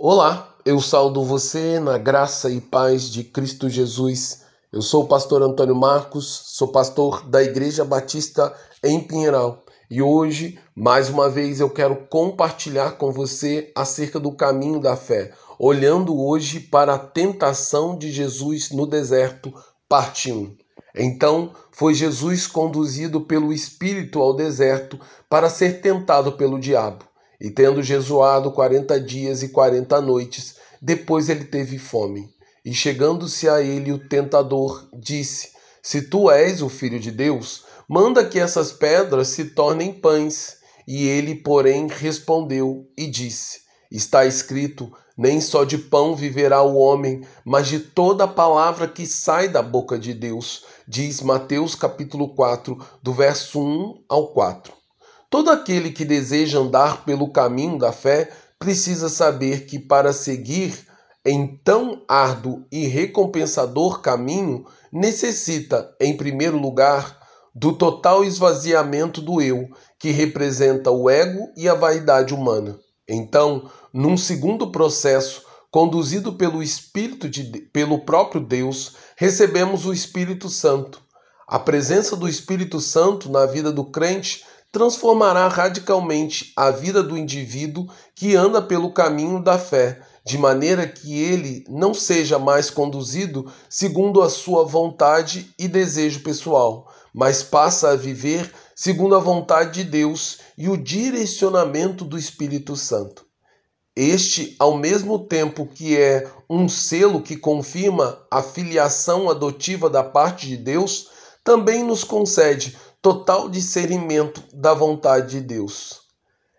Olá, eu saldo você na graça e paz de Cristo Jesus. Eu sou o pastor Antônio Marcos, sou pastor da Igreja Batista em Pinheiral e hoje, mais uma vez, eu quero compartilhar com você acerca do caminho da fé, olhando hoje para a tentação de Jesus no deserto, parte 1. Então foi Jesus conduzido pelo Espírito ao deserto para ser tentado pelo diabo. E tendo jejuado quarenta dias e quarenta noites, depois ele teve fome. E chegando-se a ele o tentador, disse: Se tu és o filho de Deus, manda que essas pedras se tornem pães. E ele, porém, respondeu e disse: Está escrito: Nem só de pão viverá o homem, mas de toda a palavra que sai da boca de Deus. Diz Mateus capítulo 4, do verso 1 ao 4. Todo aquele que deseja andar pelo caminho da fé precisa saber que para seguir em tão árduo e recompensador caminho, necessita, em primeiro lugar, do total esvaziamento do eu, que representa o ego e a vaidade humana. Então, num segundo processo, conduzido pelo Espírito de, pelo próprio Deus, recebemos o Espírito Santo. A presença do Espírito Santo na vida do crente transformará radicalmente a vida do indivíduo que anda pelo caminho da fé, de maneira que ele não seja mais conduzido segundo a sua vontade e desejo pessoal, mas passa a viver segundo a vontade de Deus e o direcionamento do Espírito Santo. Este, ao mesmo tempo que é um selo que confirma a filiação adotiva da parte de Deus, também nos concede total discernimento da vontade de Deus.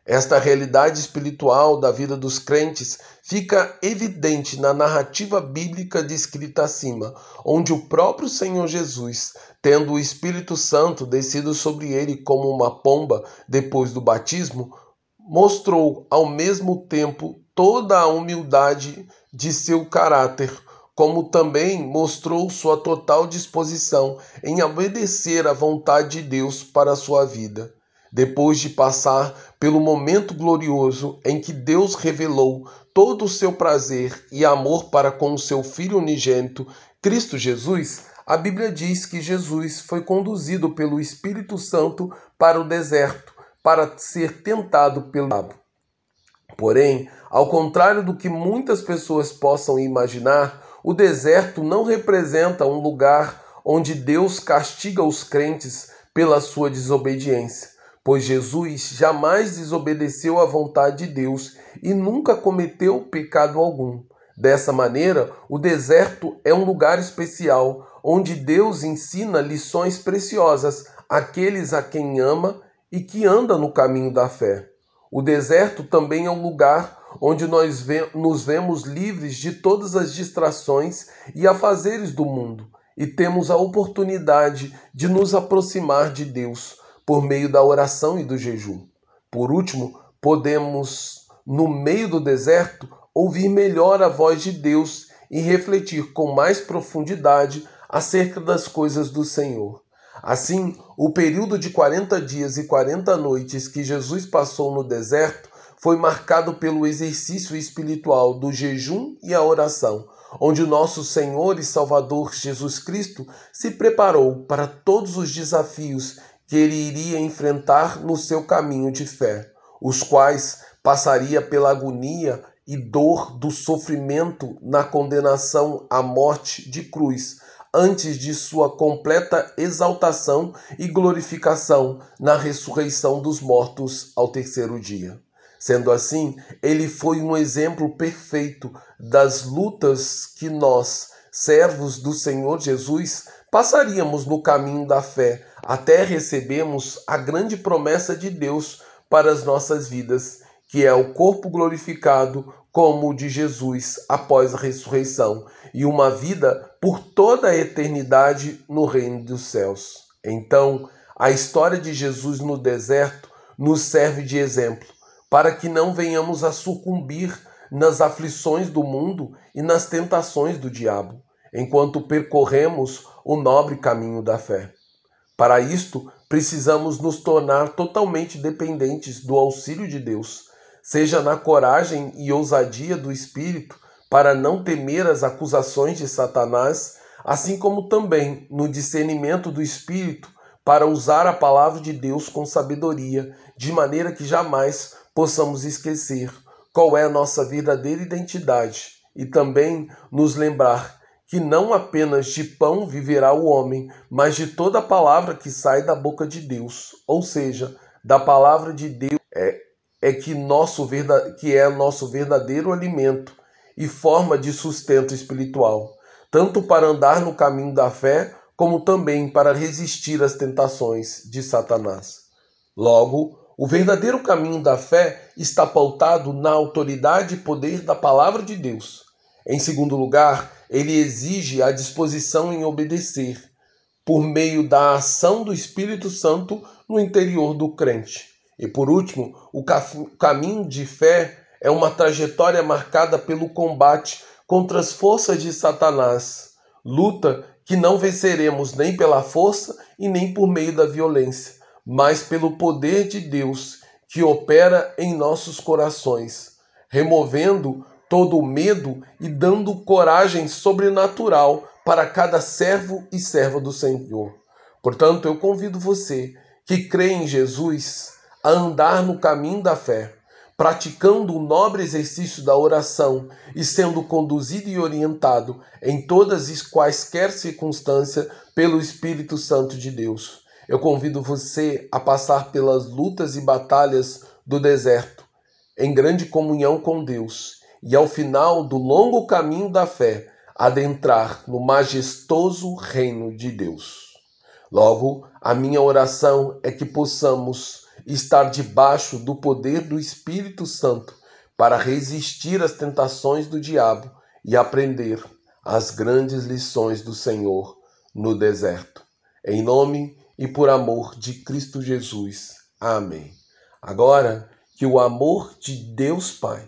Esta realidade espiritual da vida dos crentes fica evidente na narrativa bíblica descrita acima, onde o próprio Senhor Jesus, tendo o Espírito Santo descido sobre ele como uma pomba depois do batismo, mostrou ao mesmo tempo toda a humildade de seu caráter como também mostrou sua total disposição em obedecer à vontade de Deus para a sua vida. Depois de passar pelo momento glorioso em que Deus revelou todo o seu prazer e amor para com o seu Filho unigênito, Cristo Jesus, a Bíblia diz que Jesus foi conduzido pelo Espírito Santo para o deserto para ser tentado pelo diabo. Porém, ao contrário do que muitas pessoas possam imaginar, o deserto não representa um lugar onde Deus castiga os crentes pela sua desobediência, pois Jesus jamais desobedeceu à vontade de Deus e nunca cometeu pecado algum. Dessa maneira, o deserto é um lugar especial onde Deus ensina lições preciosas àqueles a quem ama e que anda no caminho da fé. O deserto também é um lugar onde nós nos vemos livres de todas as distrações e afazeres do mundo e temos a oportunidade de nos aproximar de Deus por meio da oração e do jejum. Por último, podemos, no meio do deserto, ouvir melhor a voz de Deus e refletir com mais profundidade acerca das coisas do Senhor. Assim, o período de 40 dias e 40 noites que Jesus passou no deserto foi marcado pelo exercício espiritual do jejum e a oração, onde nosso Senhor e Salvador Jesus Cristo se preparou para todos os desafios que ele iria enfrentar no seu caminho de fé, os quais passaria pela agonia e dor do sofrimento na condenação à morte de cruz, antes de sua completa exaltação e glorificação na ressurreição dos mortos ao terceiro dia. Sendo assim, ele foi um exemplo perfeito das lutas que nós, servos do Senhor Jesus, passaríamos no caminho da fé até recebermos a grande promessa de Deus para as nossas vidas, que é o corpo glorificado como o de Jesus após a ressurreição e uma vida por toda a eternidade no reino dos céus. Então, a história de Jesus no deserto nos serve de exemplo para que não venhamos a sucumbir nas aflições do mundo e nas tentações do diabo, enquanto percorremos o nobre caminho da fé. Para isto, precisamos nos tornar totalmente dependentes do auxílio de Deus, seja na coragem e ousadia do espírito para não temer as acusações de Satanás, assim como também no discernimento do espírito para usar a palavra de Deus com sabedoria, de maneira que jamais possamos esquecer qual é a nossa verdadeira identidade e também nos lembrar que não apenas de pão viverá o homem, mas de toda palavra que sai da boca de Deus, ou seja, da palavra de Deus é, é que, nosso que é nosso verdadeiro alimento e forma de sustento espiritual, tanto para andar no caminho da fé, como também para resistir às tentações de Satanás. Logo, o verdadeiro caminho da fé está pautado na autoridade e poder da palavra de Deus. Em segundo lugar, ele exige a disposição em obedecer, por meio da ação do Espírito Santo no interior do crente. E por último, o caminho de fé é uma trajetória marcada pelo combate contra as forças de Satanás, luta que não venceremos nem pela força e nem por meio da violência mas pelo poder de Deus que opera em nossos corações, removendo todo o medo e dando coragem sobrenatural para cada servo e serva do Senhor. Portanto, eu convido você que crê em Jesus a andar no caminho da fé, praticando o nobre exercício da oração e sendo conduzido e orientado em todas as quaisquer circunstâncias pelo Espírito Santo de Deus. Eu convido você a passar pelas lutas e batalhas do deserto, em grande comunhão com Deus, e ao final do longo caminho da fé, adentrar no majestoso reino de Deus. Logo, a minha oração é que possamos estar debaixo do poder do Espírito Santo para resistir às tentações do diabo e aprender as grandes lições do Senhor no deserto. Em nome e por amor de Cristo Jesus. Amém. Agora, que o amor de Deus Pai,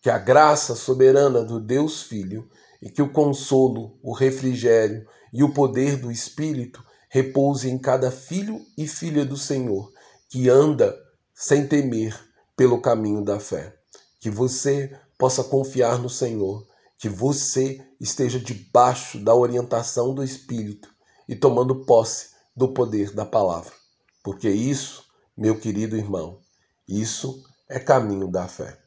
que a graça soberana do Deus Filho e que o consolo, o refrigério e o poder do Espírito repouse em cada filho e filha do Senhor que anda sem temer pelo caminho da fé. Que você possa confiar no Senhor, que você esteja debaixo da orientação do Espírito e tomando posse do poder da palavra. Porque isso, meu querido irmão, isso é caminho da fé.